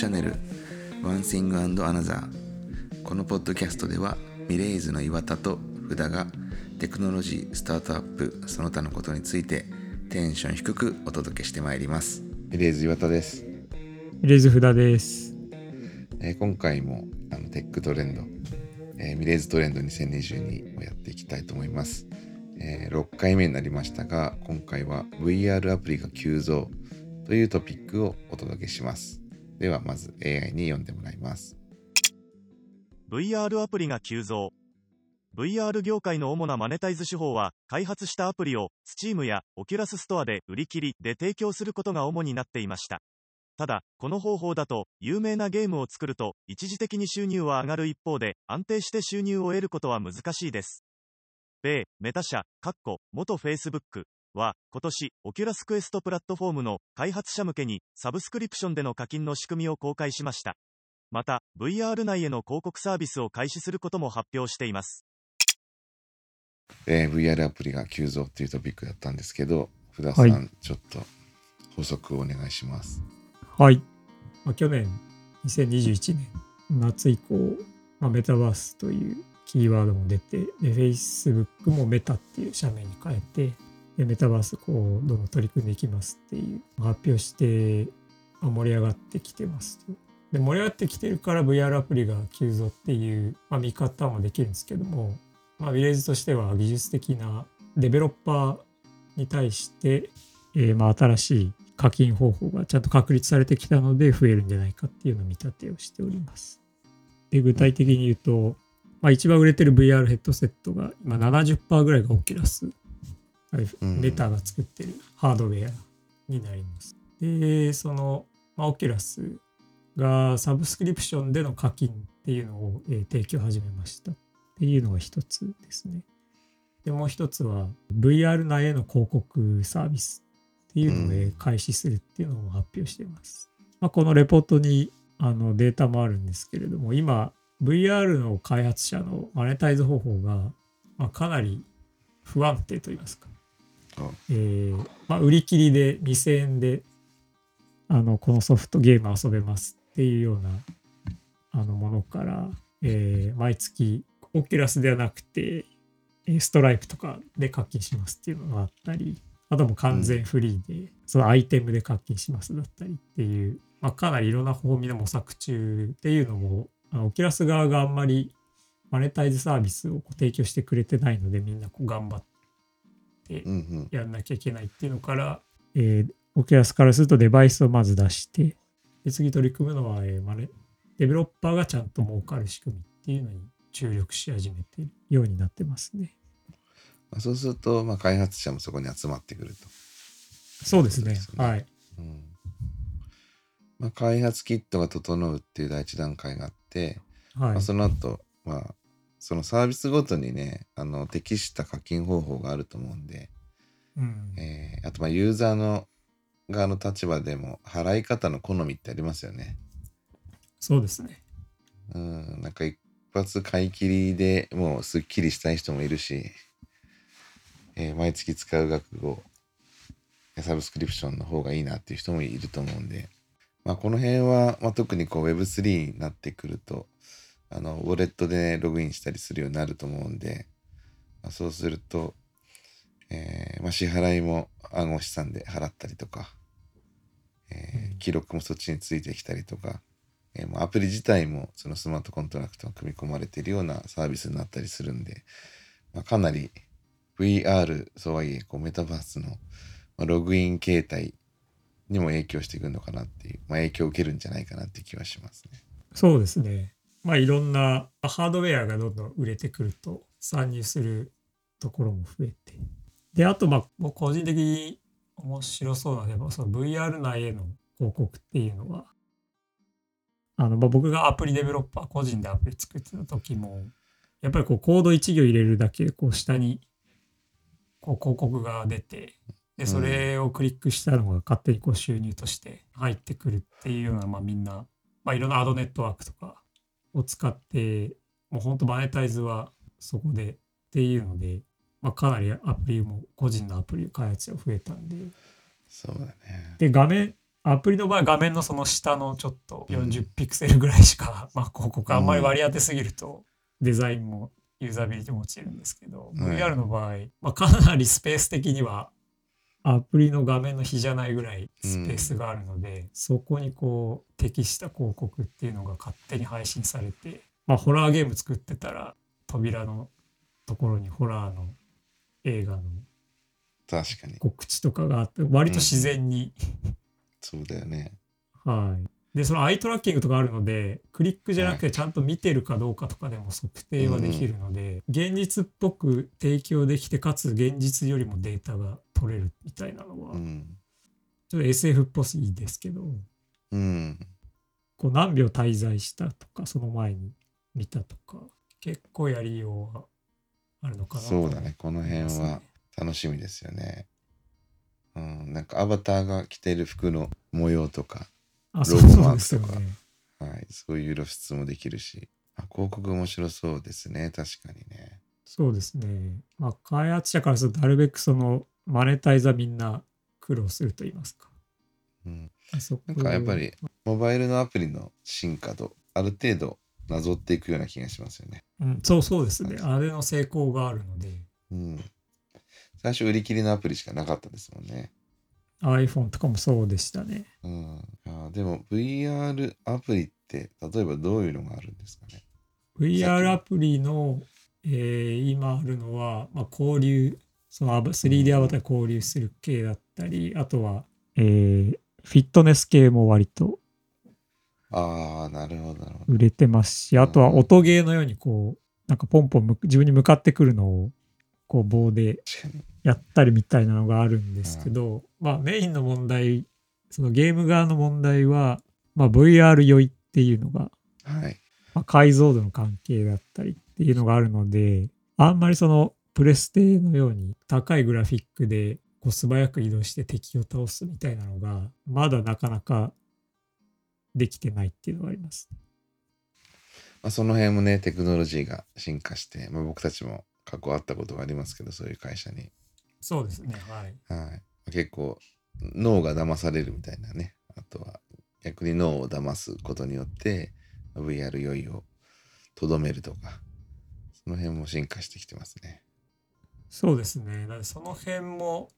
チャンネル One Thing and Another このポッドキャストではミレイズの岩田と福田がテクノロジースタートアップその他のことについてテンション低くお届けしてまいります。ミレイズ岩田です、レイズ札です。えー今回もあのテックトレンド、えーミレイズトレンド2022をやっていきたいと思います、えー6回目になりましたが今回は VR アプリが急増というトピックをお届けしますではまず AI に読んでもらいます。VR アプリが急増。VR 業界の主なマネタイズ手法は開発したアプリを Steam や Oculus ストアで売り切りで提供することが主になっていました。ただこの方法だと有名なゲームを作ると一時的に収入は上がる一方で安定して収入を得ることは難しいです。米メタ社かっこ元 Facebook は今年オキュラスクエストプラットフォームの開発者向けにサブスクリプションでの課金の仕組みを公開しましたまた VR 内への広告サービスを開始することも発表していますえー VR アプリが急増っていうトピックだったんですけど、福田さん、はいちょっと補足をお願いします。はい。まあ、去年、2021年夏以降、まあ、メタバースというキーワードも出て、で、Facebook もメタっていう社名に変えて、でメタバースこう、どんどん取り組んでいきますっていう発表して、盛り上がってきてますと。で、盛り上がってきてるから VR アプリが急増っていう、まあ、見方もできるんですけども、まあ、ウィレージとしては技術的なデベロッパーに対して、えーまあ新しい課金方法がちゃんと確立されてきたので増えるんじゃないかっていうのを見立てをしております。で具体的に言うと、まあ、一番売れてる VR ヘッドセットが今70%ぐらいがオキュラス、はいうんメタが作ってるハードウェアになります。で、その、まあ、オキュラスがサブスクリプションでの課金っていうのを、えー提供始めましたっていうのが一つですね。で、もう一つは VR 内への広告サービスっていうのをえー開始するっていうのを発表しています。まあ、このレポートにあのデータもあるんですけれども、今 VR の開発者のマネタイズ方法が、まあ、かなり不安定といいますか、えーまあ、売り切りで2000円であのこのソフトゲーム遊べますっていうようなあのものから、えー毎月オキュラスではなくてストライプとかで課金しますっていうのがあったりあとも完全フリーで、そのアイテムで課金しますだったりっていう、まあ、かなりいろんな方面で模索中っていうのもあのオキュラス側があんまりマネタイズサービスを提供してくれてないのでみんなこう頑張ってうんうん。やんなきゃいけないっていうのから、えー、オキュラスからするとデバイスをまず出して、で次取り組むのは、えーまあね、デベロッパーがちゃんと儲かる仕組みっていうのに注力し始めているようになってますね。まあ、そうすると、まあ、開発者もそこに集まってくると。そうですね。すねはい。うんまあ、開発キットが整うっていう第一段階があって、はいまあ、。その後、まあ、そのサービスごとにね、あの適した課金方法があると思うんで、うんえーあとまあユーザーの側の立場でも払い方の好みってありますよね。そうですね。うん、なんか一発買い切りでもうすっきりしたい人もいるし、えー毎月使う額をサブスクリプションの方がいいなっていう人もいると思うんで、まあ、この辺は、まあ、特にこう Web3 になってくるとあのウォレットで、ログインしたりするようになると思うんで、まあ、そうすると、えーまあ、支払いも暗号資産で払ったりとか、えーうん記録もそっちについてきたりとか、えーアプリ自体もそのスマートコントラクトが組み込まれているようなサービスになったりするんで、まあ、かなり VR そうはいえこうメタバースの、まあ、ログイン形態にも影響してくるのかなっていう、まあ、影響を受けるんじゃないかなって気はしますね。そうですね。まあいろんなハードウェアがどんどん売れてくると参入するところも増えて。で、あとまあ僕個人的に面白そうなのはその VR 内への広告っていうのはあのまあ僕がアプリデベロッパー個人でアプリ作ってた時もやっぱりこうコード1行入れるだけでこう下にこう広告が出てでそれをクリックしたのが勝手にこう収入として入ってくるっていうような、まあ、みんなまあ、いろんなアドネットワークとかを使って、もう本当マネタイズはそこでっていうので、まあ、かなりアプリも個人のアプリ開発が増えたんで、そうだね。で、画面アプリの場合画面のその下のちょっとうん。40ピクセルぐらいしか、まあ広告あんまり割り当てすぎるとデザインもユーザビリティも落ちるんですけど、はい。VR の場合、まあ、かなりスペース的にはアプリの画面の比じゃないぐらいスペースがあるので、そこにこう適した広告っていうのが勝手に配信されて、まあ、ホラーゲーム作ってたら扉のところにホラーの映画の確かに。告知とかがあって割と自然に、そうだよね。はい。で、そのアイトラッキングとかあるので、クリックじゃなくてちゃんと見てるかどうかとかでも測定はできるので、現実っぽく提供できて、かつ現実よりもデータが取れるみたいなのは、うん。ちょっと SF っぽすぎですけど、うん。こう何秒滞在したとか、その前に見たとか、結構やりようはあるのかなとそうだね。この辺は楽しみですよね。うん。なんかアバターが着てる服の模様とか、あ、そうロゴマークですかね。はい。そういう露出もできるし。あ広告面白そうですね。確かにね。そうですね。まあ、開発者からすると、なるべくその、マネタイザーみんな苦労すると言いますか。うん。あそこなんかやっぱり、モバイルのアプリの進化度、ある程度なぞっていくような気がしますよね。うん、そうそうですね。あれの成功があるので、うん。最初売り切りのアプリしかなかったですもんね。iPhone とかもそうでしたね。うん。あでも VR アプリって例えばどういうのがあるんですかね？VR アプリの、えー今あるのは、まあ、交流、そのアバ 3D アバター交流する系だったり、あとは、えーフィットネス系も割とああ、なるほど。売れてますし、あとは音ゲーのようにこう、なんかポンポンむ自分に向かってくるのを、こう棒で。やったりみたいなのがあるんですけど、まあメインの問題、そのゲーム側の問題は、まあ VR 酔いっていうのが、はい。まあ、解像度の関係だったりっていうのがあるので、あんまりそのプレステのように高いグラフィックでこう素早く移動して敵を倒すみたいなのが、まだなかなかできてないっていうのがあります。まあ、その辺もね、テクノロジーが進化して、まあ、僕たちも過去会ったことがありますけど、そういう会社に。そうですね、はい。はい。結構、脳が騙されるみたいなね。あとは、逆に脳を騙すことによって、VR 酔いをとどめるとか、その辺も進化してきてますね。そうですね。なのでその辺も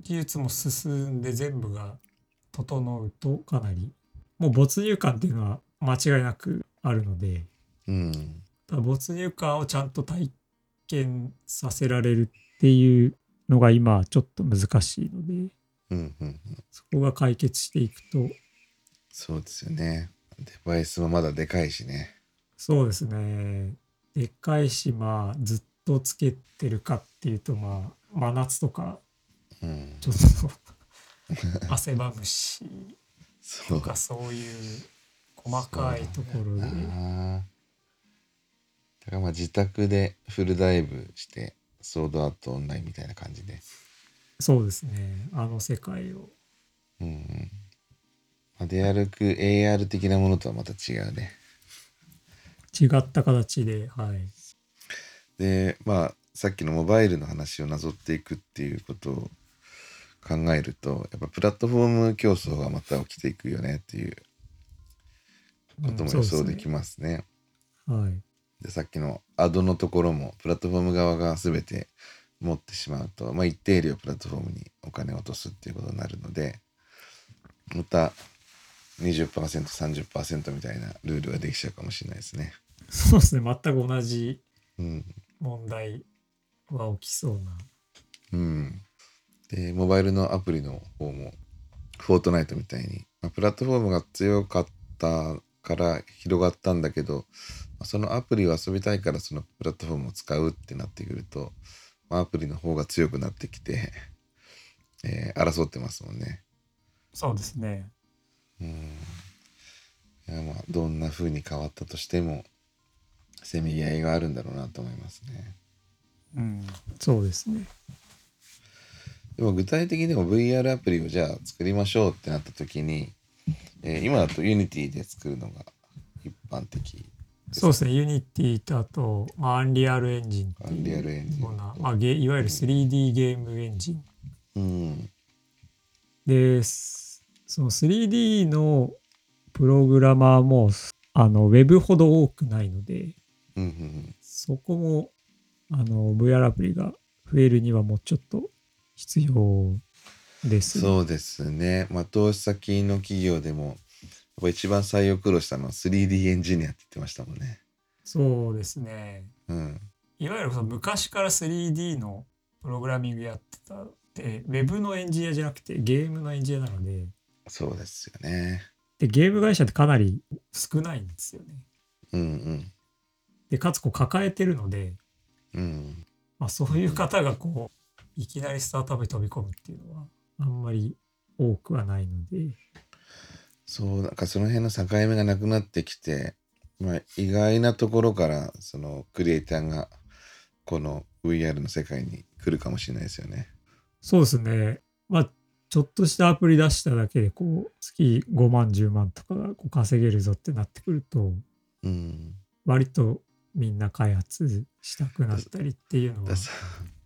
技術も進んで全部が整うとかなり、もう没入感っていうのは間違いなくあるので、うん。没入感をちゃんと体験させられるっていうのが今はちょっと難しいので、うん、うん、うん。そこが解決していくと、そうですよね。デバイスもまだでかいしね。そうですね。でっかいし、まあ、ずっとつけてるかっていうと、まあ、真夏とか、うん。ちょっと 汗ばむし、そう。とかそういう細かいところで、だからまあ自宅でフルダイブしてソードアートオンラインみたいな感じで。そうですね。あの世界を。うんうん。まあ、出歩く AR 的なものとはまた違うね。違った形で、はい。で、まあさっきのモバイルの話をなぞっていくっていうことを考えると、やっぱプラットフォーム競争がまた起きていくよねっていうことも予想できますね。はい。でさっきのアドのところもプラットフォーム側が全て持ってしまうと、まあ、一定量プラットフォームにお金を落とすっていうことになるのでまた 20%30% みたいなルールができちゃうかもしれないですね。そうですね。全く同じうん、問題は起きそうな。うん、でモバイルのアプリの方もフォートナイトみたいに、まあ、プラットフォームが強かったから広がったんだけどまあそのアプリを遊びたいからそのプラットフォームを使うってなってくると、まあ、アプリの方が強くなってきて、えー争ってますもんね。そうですね。うんいやまあどんな風に変わったとしてもせめぎ合いがあるんだろうなと思いますね。うん。そうですね。でも具体的にも VR アプリをじゃあ作りましょうってなった時に、えー今だと Unity で作るのが一般的。そうですね。 Unity とあと、まあ、アンリアルエンジンってアンリアルエンジンいうような、まあ、ゲいわゆる 3D ゲームエンジンうん。です。その 3D のプログラマーもあのウェブほど多くないのでうんうんそこもあの VR アプリが増えるにはもうちょっと必要ですね。そうですね。まあ、投資先の企業でも、ぱ一番採用苦労したのは 3D エンジニアって言ってましたもんね。そうですね。うん。いわゆるその昔から 3D のプログラミングやってたってウェブのエンジニアじゃなくてゲームのエンジニアなのでそうですよね。でゲーム会社ってかなり少ないんですよね。うんうん。でかつこう抱えてるので、うん。まあ、そういう方がこういきなりスタートアップに飛び込むっていうのはあんまり多くはないのでそう、なんかその辺の境目がなくなってきて、まあ、意外なところから、そのクリエイターが、この VR の世界に来るかもしれないですよね。そうですねまあちょっとしたアプリ出しただけでこう月5万10万とかがこう稼げるぞってなってくるとうん。割とみんな開発したくなったりっていうのは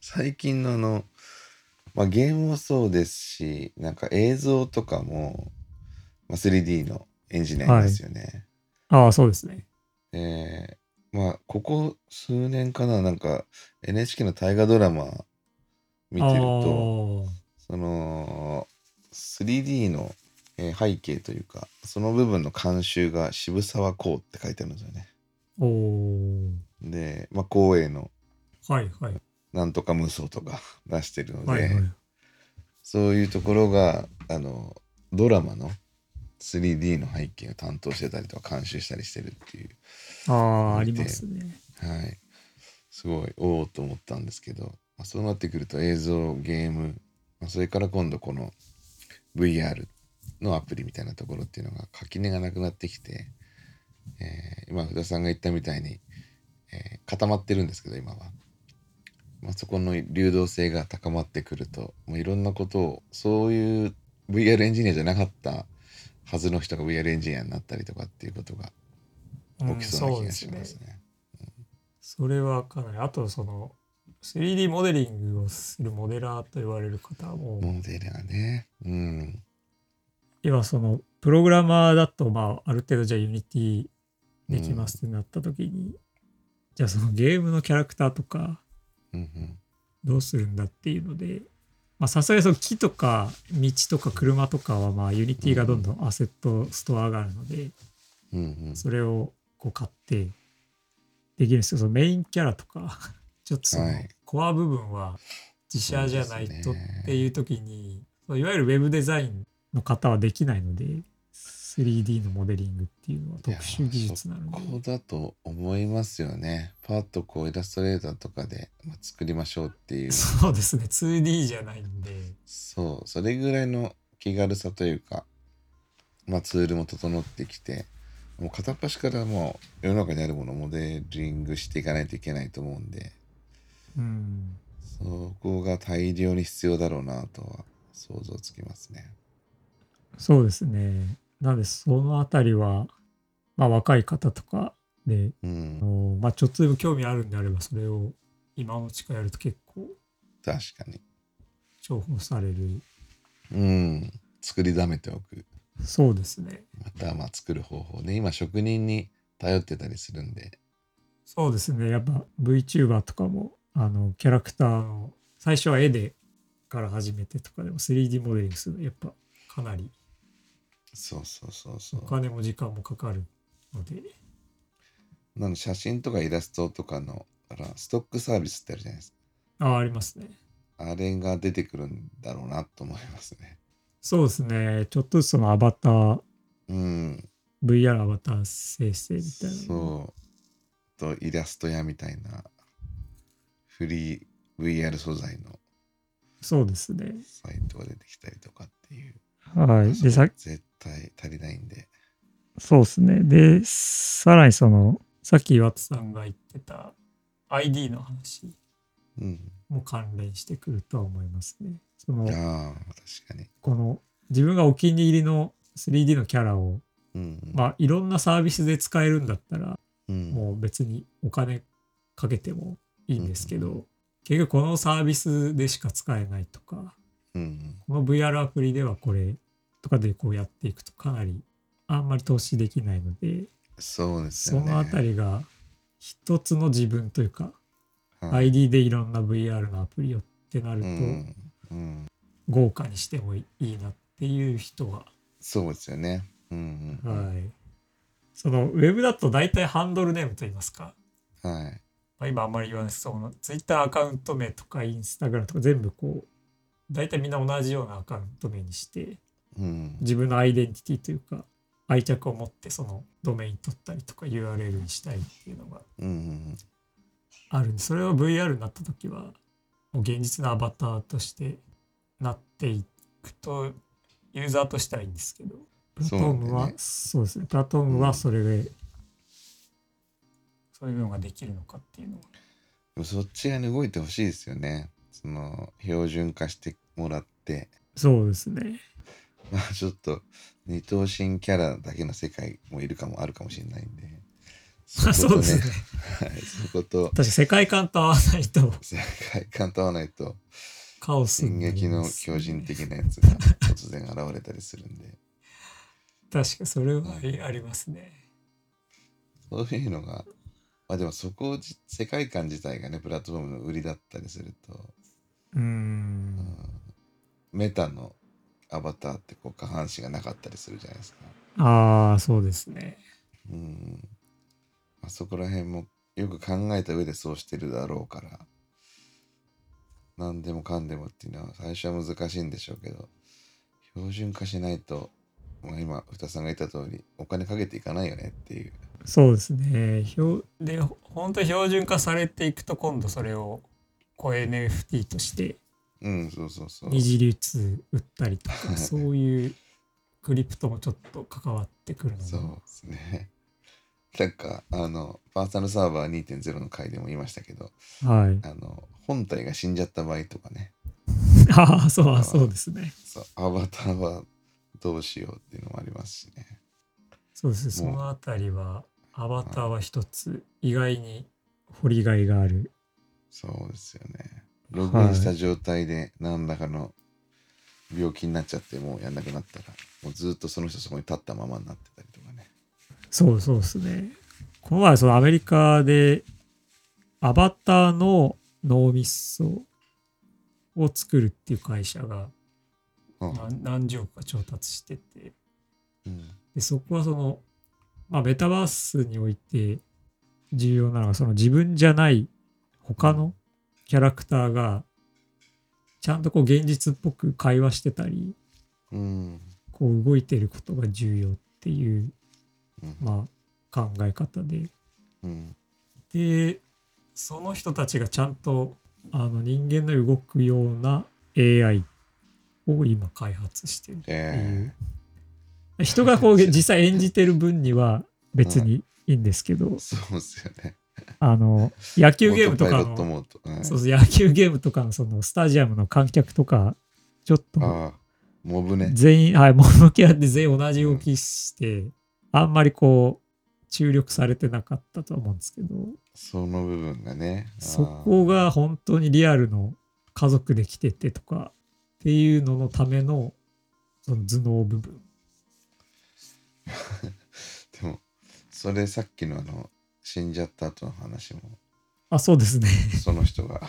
最近のあの、まあ、ゲームもそうですしなんか映像とかも、まあ、3D のエンジニアいますよね。ああそうですね。えーまあここ数年かななんか NHK の大河ドラマ見てるとその 3D のえー背景というかその部分の監修が渋沢公って書いてあるんですよね。おー。で、まあ、光栄のはいはい。なんとか無双とか 出してるので、はいはい。そういうところがあのドラマの 3D の背景を担当してたりとか監修したりしてるっていう。ああありますね。はい。すごいおおと思ったんですけど、まあ、そうなってくると映像ゲーム、まあ、それから今度この VR のアプリみたいなところっていうのが垣根がなくなってきて、えー今福田さんが言ったみたいに、えー固まってるんですけど今は、まあ、そこの流動性が高まってくるともういろんなことをそういう VR エンジニアじゃなかったはずの人が VR エンジニアになったりとかっていうことが起きそうな気がしますね。それはかなりあとその 3D モデリングをするモデラーと言われる方もモデルはね。うん。今そのプログラマーだとまあある程度じゃあ Unity できますってなった時に、じゃあそのゲームのキャラクターとかうんうん。どうするんだっていうのでまあさすがにその木とか道とか車とかはまあ Unity がどんどんアセットストアがあるので、うんうん。それをこう買ってできるんですけどそのメインキャラとか ちょっとそのはいコア部分は自社じゃないとっていう時にいわゆるウェブデザインの方はできないので 3D のモデリングっていうのは特殊技術なのこでこだと思いますよね。パッとこうイラストレーターとかでまあ作りましょうっていう。そうですね。2D じゃないんで。そう、それぐらいの気軽さというか、まあツールも整ってきて、もう片っ端からもう世の中にあるものをモデリングしていかないといけないと思うんで、うん。そこが大量に必要だろうなとは想像つきますね。そうですねなのでそのあたりはまあ若い方とかでうあん、のまあちょっとでも興味あるんであればそれを今のうちからやると結構確かに。重宝される。うん、作りだめておく。そうですね。またまあ作る方法で、今職人に頼ってたりするんで、そうですね。やっぱ VTuber とかもあのキャラクターの最初は絵でから始めてとかでも 3D モデリングするのやっぱかなりそうそうそうそうお。金も時間もかかるのでなの写真とかイラストとかのストックサービスってあるじゃないですか。ああありますねあれが出てくるんだろうなと思いますね。そうですねちょっとずつそのアバターうん。VR アバター生成みたいなそう。とイラスト屋みたいなフリー VR 素材のそうですねサイトが出てきたりとかっていう。はいでさ絶対足りないんで。そうですねでさらにそのさっき岩田さんが言ってた ID の話うん。も関連してくるとは思いますねそのああ、確かに。この自分がお気に入りの 3D のキャラをうん。まあいろんなサービスで使えるんだったらうん、もう別にお金かけてもいいんですけど、うん結局このサービスでしか使えないとかうん。この VR アプリではこれとかでこうやっていくとかなりあんまり投資できないのでそうですよね。そのあたりが一つの自分というか、はい ID でいろんな VR のアプリをってなると、うんうん、豪華にしてもいいなっていう人は、そうですよね。うんうんうんはいそのウェブだと大体ハンドルネームといいますか、はい。まあ、今あんまり言わないですその Twitter アカウント名とか Instagram とか全部こう大体みんな同じようなアカウント名にしてうん自分のアイデンティティというか愛着を持ってそのドメイン取ったりとか URL にしたいっていうのがあるんでそれを VR になった時はもう現実のアバターとしてなっていくとユーザーとしてはいいんですけどプラットームはそうですね。プラットームはそれで、そういうのができるのかっていうのは。でもそっち側に動いてほしいですよね。その標準化してもらって、そうですねまあちょっと二等身キャラだけの世界もいるかもあるかもしれないんで。ま あそうですね。はい、そこと。確か世界観と合わないと。世界観と合わないとカオス進になり撃のます巨人的なやつが突然現れたりするんで。確かそれはありますね。そういうのがまあでもそこ世界観自体がねプラットフォームの売りだったりすると、うん。メタのアバターってこう下半身がなかったりするじゃないですか。ああそうですね。うん。まあ、そこら辺もよく考えた上でそうしてるだろうから。何でもかんでもっていうのは最初は難しいんでしょうけど標準化しないと、まあ、今二さんが言った通りお金かけていかないよねっていう。そうですね。標で本当に標準化されていくと今度それをこう NFT としてうんそうそうそう。二次流通売ったりとかそういうクリプトもちょっと関わってくるので。そうですね。なんかあのパーソナルサーバー2.0の回でも言いましたけどはい。あの本体が死んじゃった場合とかね。ああそうそうですね。そうアバターはどうしようっていうのもありますしね。そうですね。そのあたりはアバターは一つ意外に掘りがいがある。そうですよね。ログインした状態で何らかの病気になっちゃってもうやんなくなったらもうずっとその人そこに立ったままになってたりとかね。そうそうですね。この前そのアメリカでアバターの脳みそを作るっていう会社が何十億か調達しててうんでそこはその、まあ、メタバースにおいて重要なのがその自分じゃない他のキャラクターがちゃんとこう現実っぽく会話してたりうん。こう動いてることが重要っていう、うん。まあ、考え方で。うん。でその人たちがちゃんとあの人間の動くような AI を今開発してるっていう。え、人がこう実際演じてる分には別にいいんですけど、ー、そうですよね。あの野球ゲームとかのそうそう野球ゲームとかのそのスタジアムの観客とかちょっとモブね。全員はいモノキャラで全員同じ動きして、あんまりこう注力されてなかったとは思うんですけどその部分がね。そこが本当にリアルの家族で来ててとかっていうののためのその頭脳部分 でも、それさっきのあの、死んじゃった後の話も、あそうですね。その人が。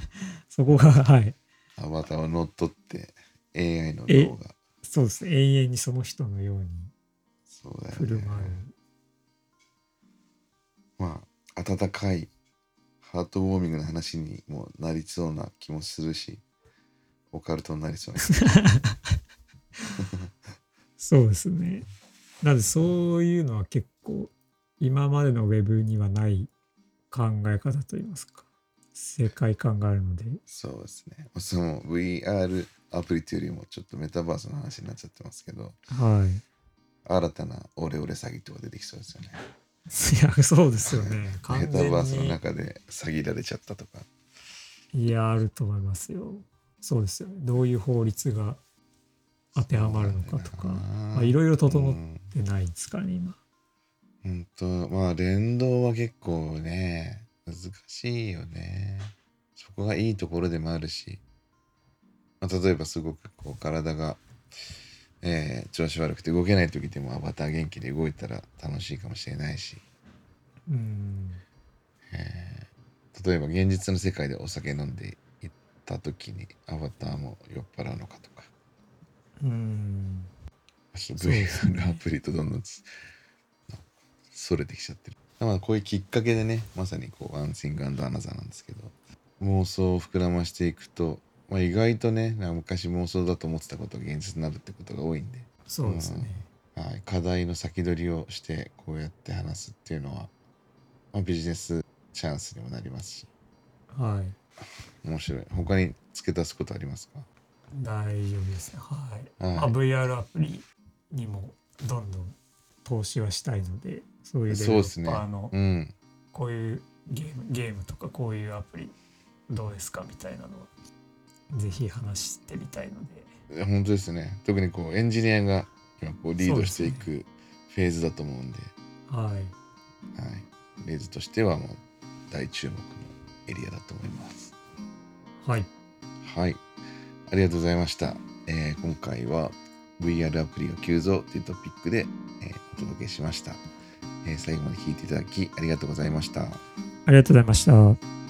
そこがはい。アバターを乗っ取って AI のえ脳が。そうです。ね永遠にその人のようにそうだよ振る舞う、ね。まあ、温かいハートウォーミングな話にもなりそうな気もするし、オカルトになりそうな。そうですね。なのでそういうのは結構今までのウェブにはない考え方といいますか。世界観があるので。そうですね。その VR アプリというよりもちょっとメタバースの話になっちゃってますけど、はい。新たなオレオレ詐欺とか出てきそうですよね。いやそうですよね。メ完タバースの中で詐欺られちゃったとか。いやあると思いますよ。そうですよね。どういう法律が当てはまるのかとか。まあいろいろ整っうんてないですかね今うんとまあ連動は結構ね難しいよね。そこがいいところでもあるし、まあ、例えばすごくこう体がえー調子悪くて動けない時でもアバター元気で動いたら楽しいかもしれないし。うん。例えば現実の世界でお酒飲んで行った時にアバターも酔っ払うのかとか。うん。VR アプリとどんどんつそれてきちゃってる。まあこういうきっかけでねまさにこうワンシングアナザーなんですけど。妄想を膨らましていくと、まあ、意外とねなんか昔妄想だと思ってたことが現実になるってことが多いんで、そうですね。はい、課題の先取りをしてこうやって話すっていうのは、まあ、ビジネスチャンスにもなりますし。はい。面白い。他に付け足すことありますか？大丈夫ですね。はい。はい。まあ、VR アプリにもどんどん投資はしたいので、そういうデベロッそうですね。パーのうん。こういうゲームゲームとかこういうアプリどうですかみたいなのをぜひ話してみたいので、本当ですね。特にこうエンジニアが今こうリードしていくフェーズだと思うんで。はい。はい、レイズとしてはもう大注目のエリアだと思います。はい。はい。ありがとうございました、えー今回は VR アプリが急増というトピックで、えーお届けしました、えー最後まで聞いていただきありがとうございましたありがとうございました。